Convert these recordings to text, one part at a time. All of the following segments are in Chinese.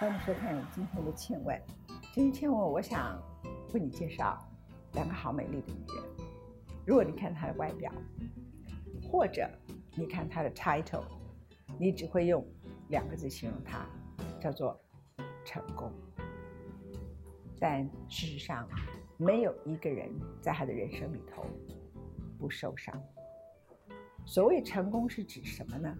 欢迎收看今天的《倩问》。今天《倩问》，我想为你介绍两个好美丽的女人。如果你看她的外表，或者你看她的 title，你只会用两个字形容她，叫做成功。但事实上，没有一个人在他的人生里头不受伤。所谓成功是指什么呢？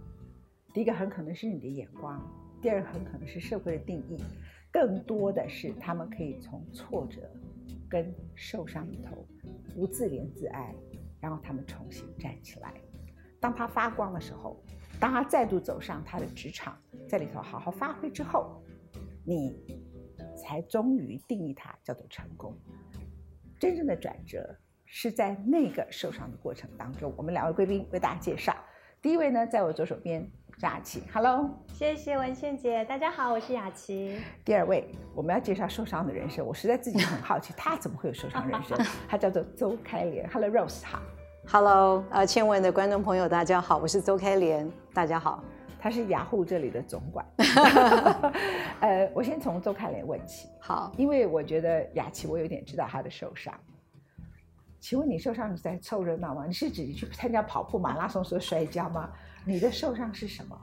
第一个很可能是你的眼光，第二很可能是社会的定义，更多的是他们可以从挫折跟受伤里头不自怜自爱，然后他们重新站起来。当他发光的时候，当他再度走上他的职场，在里头好好发挥之后，你才终于定义它叫做成功。真正的转折是在那个受伤的过程当中。我们两位贵宾为大家介绍，第一位呢，在我左手边，雅琪，Hello，谢谢文倩姐，大家好，我是雅琪。第二位，我们要介绍受伤的人生，我实在自己很好奇，他怎么会有受伤人生？他叫做周开莲，Hello Rose，好，Hello，呃，千文的观众朋友，大家好，我是周开莲，大家好。他是雅虎这里的总管，呃，我先从周开莲问起，好，因为我觉得雅琪，我有点知道他的受伤。请问你受伤是在凑热闹吗？你是指去参加跑步、马拉松时候摔跤吗？你的受伤是什么？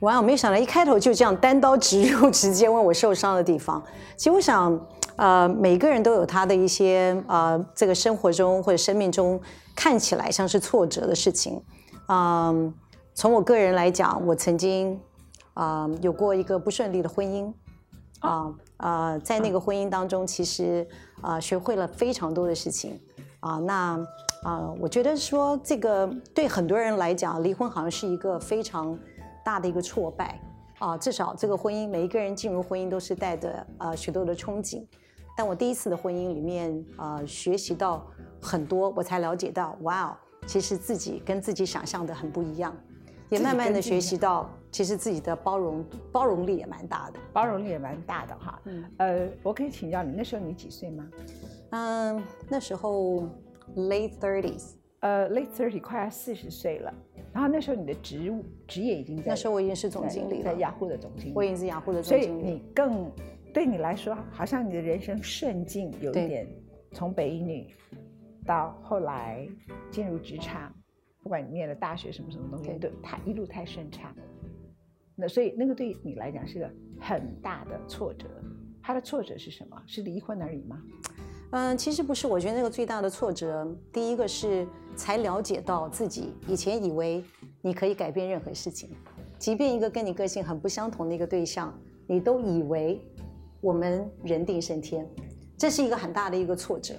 哇，我没想到一开头就这样单刀直入，直接问我受伤的地方。其实我想，呃，每个人都有他的一些呃，这个生活中或者生命中看起来像是挫折的事情，嗯。从我个人来讲，我曾经啊有过一个不顺利的婚姻，啊啊，在那个婚姻当中，其实啊学会了非常多的事情啊。那啊，我觉得说这个对很多人来讲，离婚好像是一个非常大的一个挫败啊。至少这个婚姻，每一个人进入婚姻都是带着呃许多的憧憬。但我第一次的婚姻里面啊，学习到很多，我才了解到，哇哦，其实自己跟自己想象的很不一样。也慢慢的学习到，其实自己的包容包容力也蛮大的，包容力也蛮大的哈。嗯，呃，我可以请教你，那时候你几岁吗？嗯，那时候 late thirties，呃，late thirty 快要四十岁了。然后那时候你的职务职业已经在，那时候我已经是总经理了，在雅虎的总经理，我已经是雅虎的总经理。所以你更对你来说，好像你的人生顺境有一点，从北医女到后来进入职场。不管你念了大学什么什么东西，对，太一路太顺畅，那所以那个对你来讲是个很大的挫折。他的挫折是什么？是离婚而已吗？嗯，其实不是。我觉得那个最大的挫折，第一个是才了解到自己以前以为你可以改变任何事情，即便一个跟你个性很不相同的一个对象，你都以为我们人定胜天，这是一个很大的一个挫折。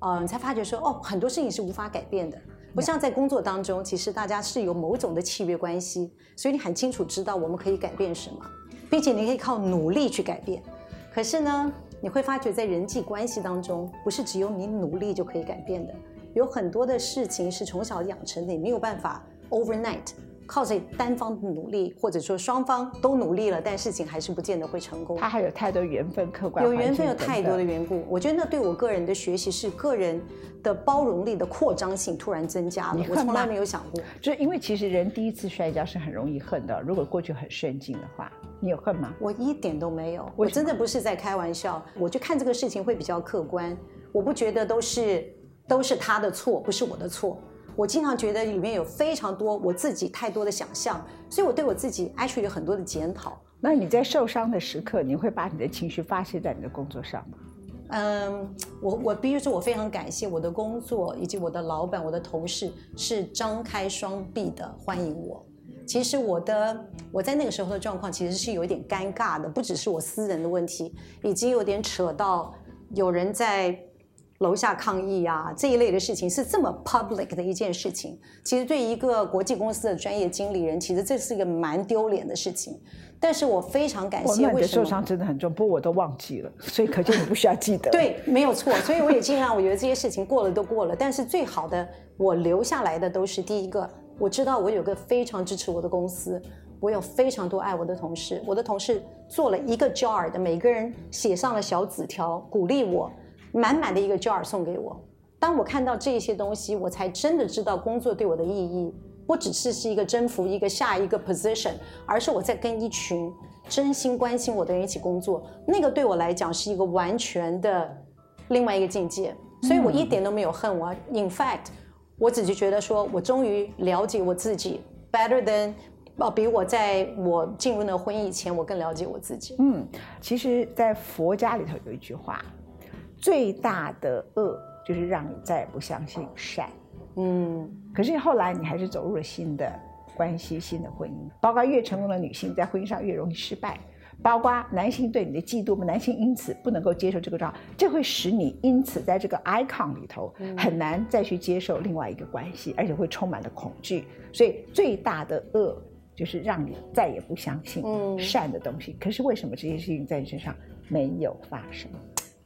嗯，才发觉说哦，很多事情是无法改变的。不像在工作当中，其实大家是有某种的契约关系，所以你很清楚知道我们可以改变什么，并且你可以靠努力去改变。可是呢，你会发觉在人际关系当中，不是只有你努力就可以改变的，有很多的事情是从小养成的，你没有办法 overnight。靠着单方的努力，或者说双方都努力了，但事情还是不见得会成功。他还有太多缘分，客观有缘分，有太多的缘故。我觉得那对我个人的学习是个人的包容力的扩张性突然增加了。我从来没有想过，就是因为其实人第一次摔跤是很容易恨的。如果过去很顺境的话，你有恨吗？我一点都没有，我真的不是在开玩笑。我就看这个事情会比较客观，我不觉得都是都是他的错，不是我的错。我经常觉得里面有非常多我自己太多的想象，所以我对我自己 actually 有很多的检讨。那你在受伤的时刻，你会把你的情绪发泄在你的工作上吗？嗯，我我必须说，我非常感谢我的工作以及我的老板、我的同事是张开双臂的欢迎我。其实我的我在那个时候的状况其实是有一点尴尬的，不只是我私人的问题，已经有点扯到有人在。楼下抗议啊，这一类的事情是这么 public 的一件事情。其实对一个国际公司的专业经理人，其实这是一个蛮丢脸的事情。但是我非常感谢。你的受伤真的很重，不过我都忘记了，所以可见你不需要记得。对，没有错。所以我也尽量，我觉得这些事情过了都过了。但是最好的，我留下来的都是第一个，我知道我有个非常支持我的公司，我有非常多爱我的同事。我的同事做了一个 jar 的，每个人写上了小纸条，鼓励我。满满的一个 jar 送给我，当我看到这些东西，我才真的知道工作对我的意义，不只是是一个征服一个下一个 position，而是我在跟一群真心关心我的人一起工作，那个对我来讲是一个完全的另外一个境界。所以我一点都没有恨我。In fact，我只是觉得说我终于了解我自己，better than 哦，比我在我进入那婚姻以前，我更了解我自己。嗯，其实，在佛家里头有一句话，最大的恶就是让你再也不相信善。嗯，可是后来你还是走入了新的关系、新的婚姻，包括越成功的女性在婚姻上越容易失败，包括男性对你的嫉妒，男性因此不能够接受这个状况，这会使你因此在这个 icon 里头很难再去接受另外一个关系，而且会充满了恐惧。所以最大的恶就是让你再也不相信善的东西。可是为什么这些事情在你身上没有发生？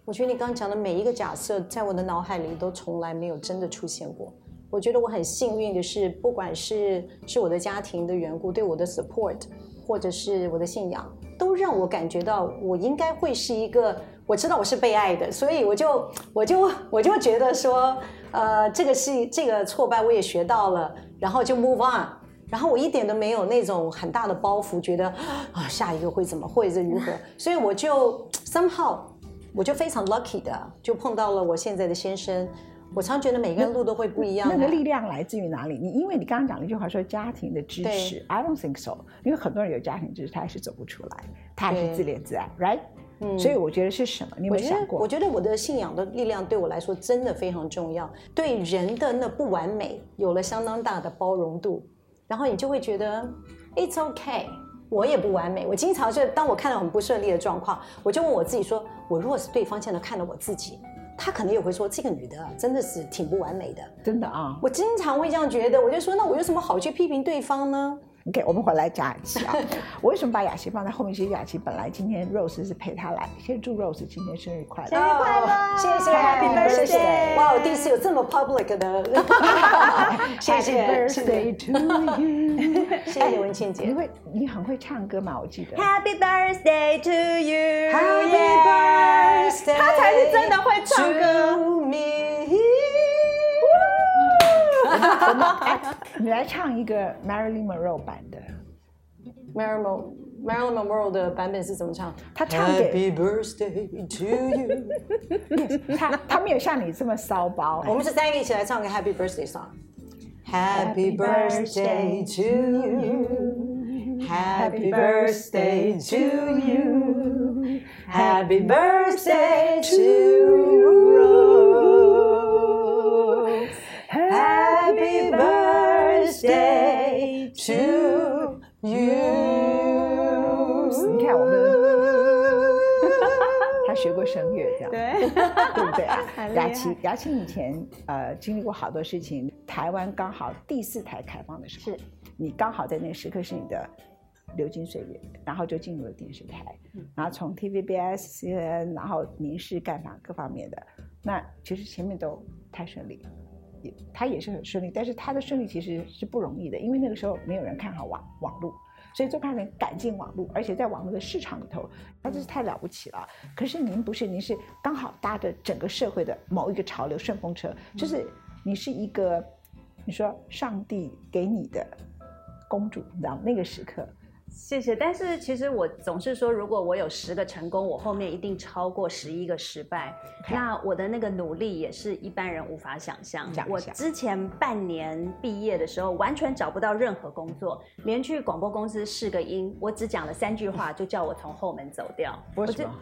我觉得你刚刚讲的每一个假设，在我的脑海里都从来没有真的出现过。我觉得我很幸运的是，不管是是我的家庭的缘故，对我的 support，或者是我的信仰，都让我感觉到我应该会是一个，我知道我是被爱的，所以我就我就我就觉得说，呃，这个是这个挫败我也学到了，然后就 move on，然后我一点都没有那种很大的包袱，觉得啊下一个会怎么会是如何，所以我就 somehow 我就非常 lucky 的就碰到了我现在的先生。我常觉得每个人路都会不一样。那个力量来自于哪里？你因为你刚刚讲了一句话，说家庭的支持。I don't think so。因为很多人有家庭支持，他还是走不出来，他还是自怜自爱，right？嗯。所以我觉得是什么？你有没有想过？我觉得我的信仰的力量对我来说真的非常重要。对人的那不完美有了相当大的包容度，然后你就会觉得 It's okay，我也不完美。我经常就当我看到很不顺利的状况，我就问我自己说：我如果是对方，现在看到我自己。他可能也会说，这个女的真的是挺不完美的，真的啊。我经常会这样觉得，我就说，那我有什么好去批评对方呢？OK，我们回来讲一下，我为什么把雅琪放在后面？其实雅琪本来今天 Rose 是陪她来，先祝 Rose 今天生日快乐，生日快乐，谢谢，Happy Birthday！哇，我第一次有这么 public 的，谢谢，Birthday to you，谢谢文倩姐。你会，你很会唱歌嘛？我记得，Happy Birthday to you，Happy Birthday，他才是真的会唱。你来唱一个 Marilyn Monroe 版的 Marilyn Marilyn Monroe 的版本是怎么唱？他唱给 Happy Birthday to you。他他没有像你这么骚包。我们是三个一起来唱个 Happy Birthday song。Happy Birthday to you。Happy birthday to you. Happy birthday to you. 声乐，这样对 对不对啊？雅琪，雅琪以前呃经历过好多事情。台湾刚好第四台开放的时候，是你刚好在那个时刻是你的流金岁月，然后就进入了电视台，然后从 TVBS、CNN，然后民事干法各方面的，那其实前面都太顺利。也他也是很顺利，但是他的顺利其实是不容易的，因为那个时候没有人看好网网络，所以周刊人赶进网络，而且在网络的市场里头，他真是太了不起了。可是您不是，您是刚好搭着整个社会的某一个潮流顺风车，就是你是一个，你说上帝给你的公主，你知道那个时刻。谢谢，但是其实我总是说，如果我有十个成功，我后面一定超过十一个失败。那我的那个努力也是一般人无法想象。我之前半年毕业的时候，完全找不到任何工作，连去广播公司试个音，我只讲了三句话，就叫我从后门走掉。为什么？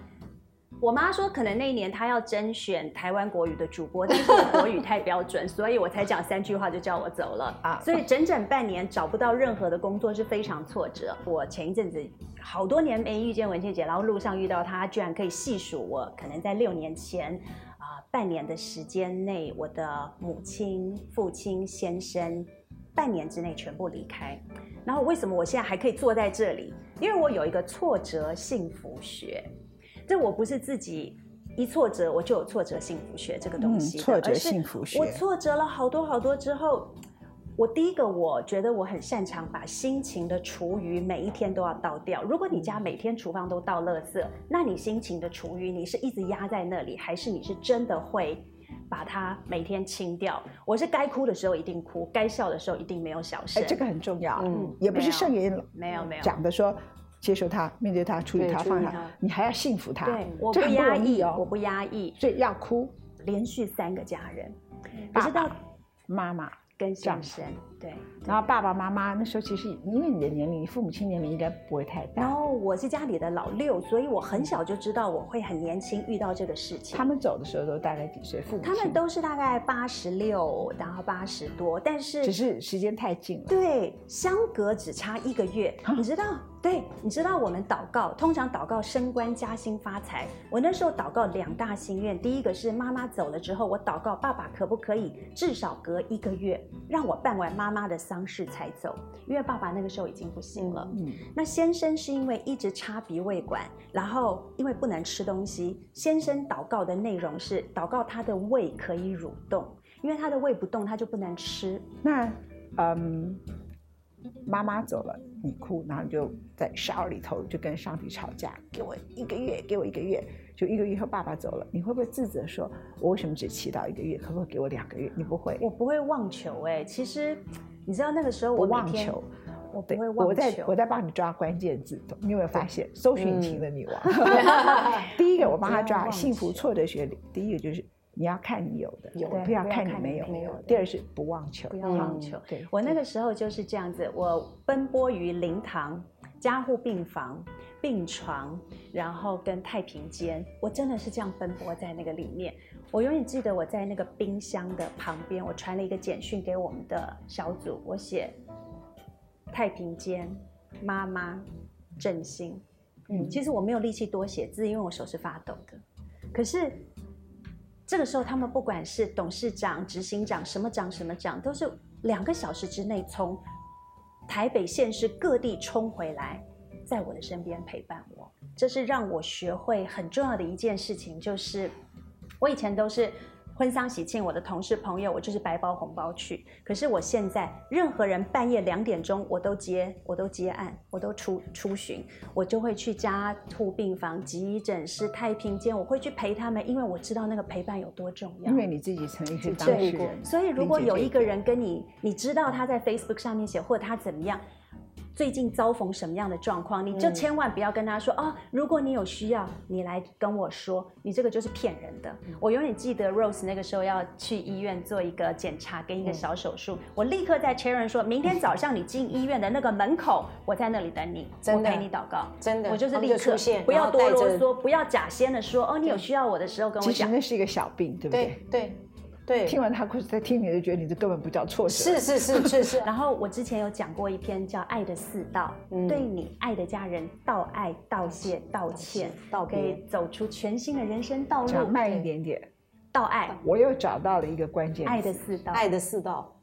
我妈说，可能那一年她要甄选台湾国语的主播，但是我国语太标准，所以我才讲三句话就叫我走了啊。所以整整半年找不到任何的工作是非常挫折。我前一阵子好多年没遇见文倩姐，然后路上遇到她，居然可以细数我可能在六年前啊半年的时间内，我的母亲、父亲、先生半年之内全部离开。然后为什么我现在还可以坐在这里？因为我有一个挫折幸福学。这我不是自己一挫折我就有挫折幸福学这个东西，挫折幸福学。我挫折了好多好多之后，我第一个我觉得我很擅长把心情的厨余每一天都要倒掉。如果你家每天厨房都倒垃圾，那你心情的厨余你是一直压在那里，还是你是真的会把它每天清掉？我是该哭的时候一定哭，该笑的时候一定没有小声。哎，这个很重要。嗯，也不是圣言没有没有讲的说。接受他，面对他，处理他，放下，你还要幸福他。对，我不压抑哦，我不压抑，所以要哭。连续三个家人，知道妈妈。跟先生对，然后爸爸妈妈那时候其实因为你的年龄，你父母亲年龄应该不会太大。然后我是家里的老六，所以我很小就知道我会很年轻遇到这个事情。他们走的时候都大概几岁？父母他们都是大概八十六，然后八十多，但是只是时间太近了。对，相隔只差一个月，你知道。对，你知道我们祷告，通常祷告升官加薪发财。我那时候祷告两大心愿，第一个是妈妈走了之后，我祷告爸爸可不可以至少隔一个月让我办完妈妈的丧事才走，因为爸爸那个时候已经不行了。嗯，那先生是因为一直插鼻胃管，然后因为不能吃东西，先生祷告的内容是祷告他的胃可以蠕动，因为他的胃不动，他就不能吃。那，嗯。妈妈走了，你哭，然后你就在 shower 里头就跟上帝吵架，给我一个月，给我一个月，就一个月后爸爸走了，你会不会自责说，我为什么只祈祷一个月，可不可以给我两个月？你不会，我不会忘求哎，其实你知道那个时候我忘求，我不会忘，我在我在帮你抓关键字，你有没有发现？搜寻引擎的女王，第一个我帮他抓幸福错的学历，第一个就是。你要看你有的，有不要看你没有。没有。第二是不忘求，不要忘求。对，我那个时候就是这样子，我奔波于灵堂、加护病房、病床，然后跟太平间，我真的是这样奔波在那个里面。我永远记得我在那个冰箱的旁边，我传了一个简讯给我们的小组，我写太平间妈妈振兴。嗯，其实我没有力气多写字，因为我手是发抖的。可是。这个时候，他们不管是董事长、执行长，什么长什么长，都是两个小时之内从台北县市各地冲回来，在我的身边陪伴我。这是让我学会很重要的一件事情，就是我以前都是。婚丧喜庆，我的同事朋友，我就是白包红包去。可是我现在，任何人半夜两点钟，我都接，我都接案，我都出出巡，我就会去家护病房、急诊室、太平间，我会去陪他们，因为我知道那个陪伴有多重要。因为你自己曾经是当事人，所以如果有一个人跟你，你知道他在 Facebook 上面写，或者他怎么样。最近遭逢什么样的状况，你就千万不要跟他说哦。如果你有需要，你来跟我说，你这个就是骗人的。我永远记得 Rose 那个时候要去医院做一个检查跟一个小手术，我立刻在 Charon 说明天早上你进医院的那个门口，我在那里等你，我陪你祷告。真的，我就是立刻现，不要多啰嗦，不要假先的说哦，你有需要我的时候跟我讲。其实那是一个小病，对不对？对。对，听完他故事再听你，就觉得你这根本不叫挫折。是是是是是。然后我之前有讲过一篇叫《爱的四道》，对你爱的家人道爱、道谢、道歉，可以走出全新的人生道路。慢一点点，道爱。我又找到了一个关键。爱的四道，爱的四道，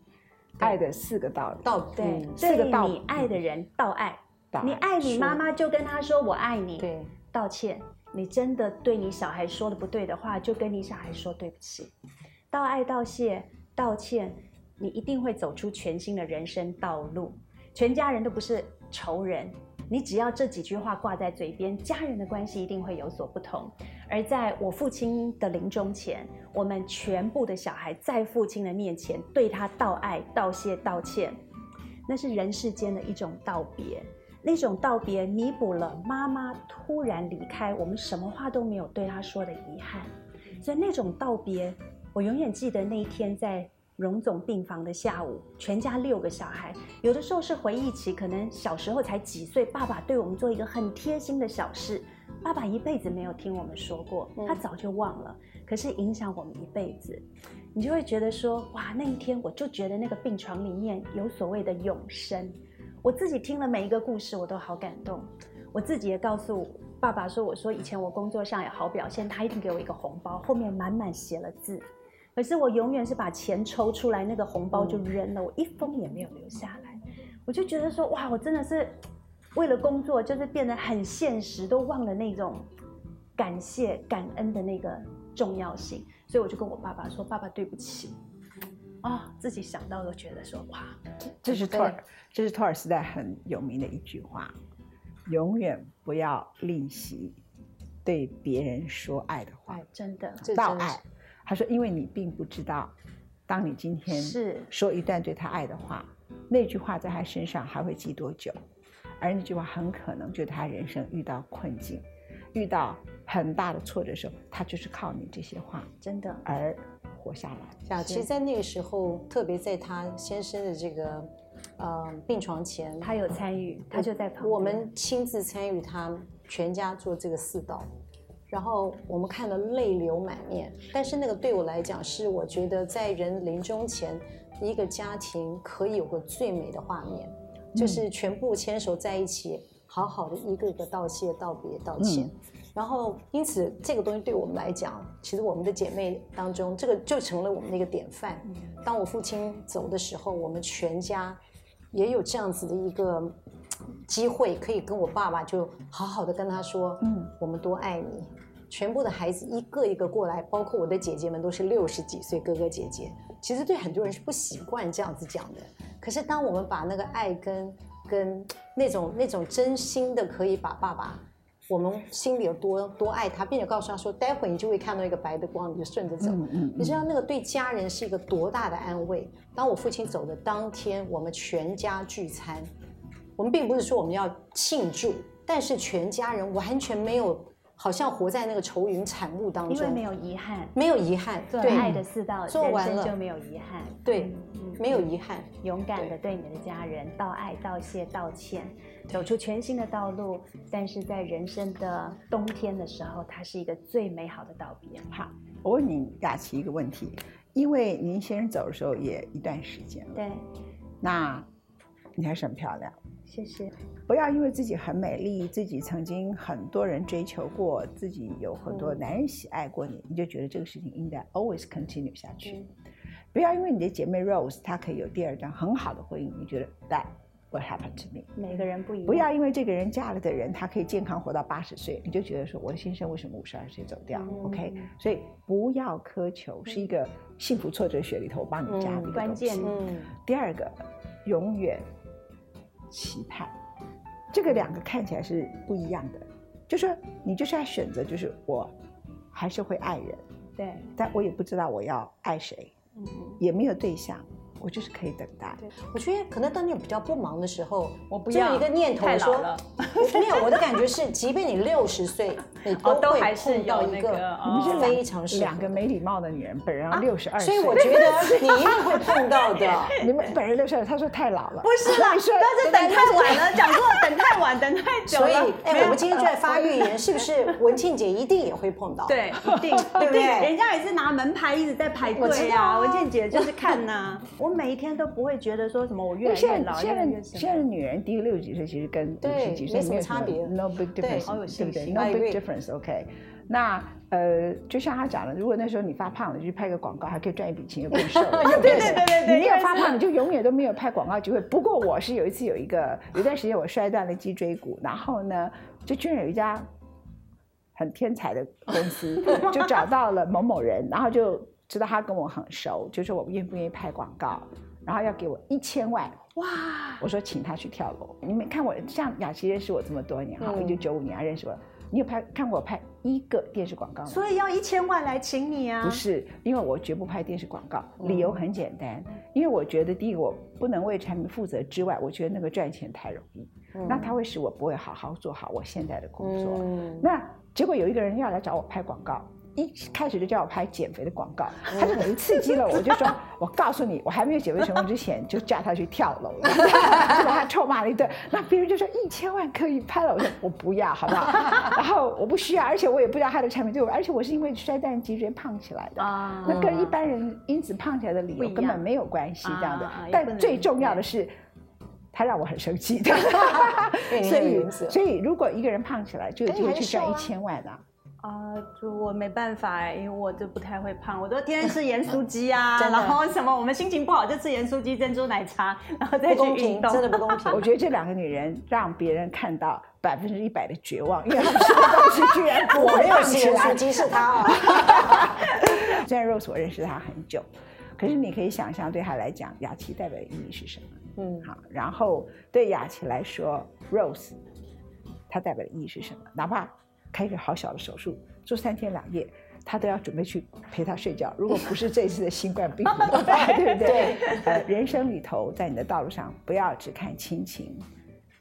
爱的四个道。道对，四个道。你爱的人道爱，你爱你妈妈就跟她说我爱你。对，道歉。你真的对你小孩说的不对的话，就跟你小孩说对不起。道爱、道谢、道歉，你一定会走出全新的人生道路。全家人都不是仇人，你只要这几句话挂在嘴边，家人的关系一定会有所不同。而在我父亲的临终前，我们全部的小孩在父亲的面前对他道爱、道谢、道歉，那是人世间的一种道别。那种道别弥补了妈妈突然离开，我们什么话都没有对他说的遗憾。所以那种道别。我永远记得那一天在荣总病房的下午，全家六个小孩，有的时候是回忆起可能小时候才几岁，爸爸对我们做一个很贴心的小事，爸爸一辈子没有听我们说过，他早就忘了，可是影响我们一辈子，你就会觉得说，哇，那一天我就觉得那个病床里面有所谓的永生，我自己听了每一个故事，我都好感动，我自己也告诉爸爸说，我说以前我工作上有好表现，他一定给我一个红包，后面满满写了字。可是我永远是把钱抽出来，那个红包就扔了，我一封也没有留下来。我就觉得说，哇，我真的是为了工作，就是变得很现实，都忘了那种感谢、感恩的那个重要性。所以我就跟我爸爸说：“爸爸，对不起。”啊，自己想到都觉得说，哇，这是托尔，这是托尔斯泰很有名的一句话：永远不要吝惜对别人说爱的话。真的，道爱。他说：“因为你并不知道，当你今天是说一段对他爱的话，那句话在他身上还会记多久？而那句话很可能就他人生遇到困境、遇到很大的挫折的时候，他就是靠你这些话真的而活下来。其实在那个时候，特别在他先生的这个呃病床前，他有参与，他就在旁边。我们亲自参与他全家做这个四祷，然后我们看了泪流满面。但是那个对我来讲，是我觉得在人临终前，一个家庭可以有个最美的画面，就是全部牵手在一起，好好的一个个道谢、道别、道歉。然后，因此这个东西对我们来讲，其实我们的姐妹当中，这个就成了我们的一个典范。当我父亲走的时候，我们全家也有这样子的一个机会，可以跟我爸爸就好好的跟他说：“嗯，我们多爱你。”全部的孩子一个一个过来，包括我的姐姐们都是六十几岁哥哥姐姐。其实对很多人是不习惯这样子讲的。可是当我们把那个爱跟跟那种那种真心的，可以把爸爸。我们心里有多多爱他，并且告诉他说，待会你就会看到一个白的光，你就顺着走。你知道那个对家人是一个多大的安慰？当我父亲走的当天，我们全家聚餐，我们并不是说我们要庆祝，但是全家人完全没有，好像活在那个愁云惨雾当中，因为没有遗憾，没有遗憾，对爱的四道，做完了就没有遗憾，对，没有遗憾，勇敢的对你的家人道爱、道谢、道歉。走出全新的道路，但是在人生的冬天的时候，它是一个最美好的道别。好，我问你雅琪一个问题，因为您先生走的时候也一段时间了，对，那你还是很漂亮，谢谢。不要因为自己很美丽，自己曾经很多人追求过，自己有很多男人喜爱过你，你就觉得这个事情应该 always continue 下去。不要因为你的姐妹 Rose 她可以有第二段很好的婚姻，你觉得 that。What happened to me？每个人不一样。不要因为这个人嫁了的人，他可以健康活到八十岁，你就觉得说我的先生为什么五十二岁走掉？OK？所以不要苛求，是一个幸福挫折学里头帮你加的关键。嗯。第二个，永远期盼，这个两个看起来是不一样的。就说你就是要选择，就是我还是会爱人，对，但我也不知道我要爱谁，嗯，也没有对象。我就是可以等待。我觉得可能当你比较不忙的时候，我不要一个念头说，没有。我的感觉是，即便你六十岁，你都会碰到一个你们非常两个没礼貌的女人，本人六十二岁，所以我觉得你一定会碰到的。你们本人六十二，他说太老了，不是啦，但是等太晚了，讲座，等太晚，等太久了。所以，哎，我们今天就在发预言，是不是？文庆姐一定也会碰到，对，一定，对不对？人家也是拿门牌一直在排队啊。文庆姐就是看呐，我。每一天都不会觉得说什么我越来越老，现在现在女人低于六十几岁其实跟五十几岁没什么差别，no big difference，对不对？no big difference，OK。那呃，就像他讲的，如果那时候你发胖了，就去拍个广告，还可以赚一笔钱，又变瘦了。对对对对对，你没有发胖，你就永远都没有拍广告机会。不过我是有一次有一个有段时间我摔断了脊椎骨，然后呢，就居然有一家很天才的公司 就找到了某某人，然后就。知道他跟我很熟，就说我愿不愿意拍广告，然后要给我一千万哇！我说请他去跳楼。你们看我像雅琪认识我这么多年哈，一九九五年认识我，你有拍看过我拍一个电视广告吗？所以要一千万来请你啊？不是，因为我绝不拍电视广告，理由很简单，因为我觉得第一个我不能为产品负责之外，我觉得那个赚钱太容易，那他会使我不会好好做好我现在的工作。那结果有一个人要来找我拍广告。一开始就叫我拍减肥的广告，他就等于刺激了我，就说：“我告诉你，我还没有减肥成功之前，就叫他去跳楼。”就把他臭骂了一顿。那别人就说：“一千万可以拍了。”我说：“我不要，好不好？” 然后我不需要，而且我也不知道他的产品对我，而且我是因为摔断脊椎胖起来的，那跟一般人因此胖起来的理由根本没有关系，这样的。但最重要的是，他让我很生气的。所以，所以如果一个人胖起来，就有机会去赚一千万的。啊，就我没办法，因为我就不太会胖，我都天天吃盐酥鸡啊，然后什么，我们心情不好就吃盐酥鸡、珍珠奶茶，然后再去运动，真的不公平。我觉得这两个女人让别人看到百分之一百的绝望，因为吃的东西居然我没有吃盐酥鸡是她。虽然 Rose 我认识她很久，可是你可以想象对她来讲，雅琪代表的意义是什么？嗯，好，然后对雅琪来说，Rose 她代表的意义是什么？哪怕。开一个好小的手术，住三天两夜，他都要准备去陪他睡觉。如果不是这次的新冠病毒，对不对？呃，人生里头，在你的道路上，不要只看亲情，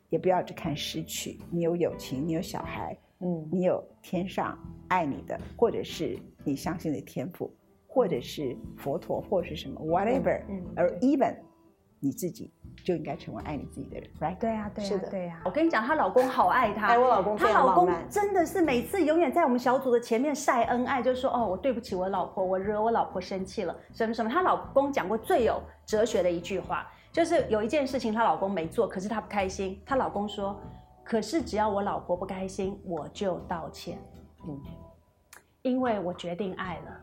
也不要只看失去。你有友情，你有小孩，嗯，你有天上爱你的，或者是你相信的天赋，或者是佛陀，或者是什么 whatever，嗯，而 even 你自己。就应该成为爱你自己的人，right？对啊，对啊，对啊。我跟你讲，她老公好爱她，爱我老公，她老公真的是每次永远在我们小组的前面晒恩爱，就是说哦，我对不起我老婆，我惹我老婆生气了，什么什么。她老公讲过最有哲学的一句话，就是有一件事情她老公没做，可是她不开心，她老公说，可是只要我老婆不开心，我就道歉，嗯，因为我决定爱了。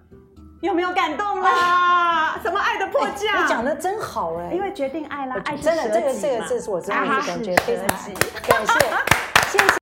有没有感动啦？什么爱的迫降？你讲的真好哎！因为决定爱啦，爱真的，这个这个这是我真的是感觉非常感谢，谢谢。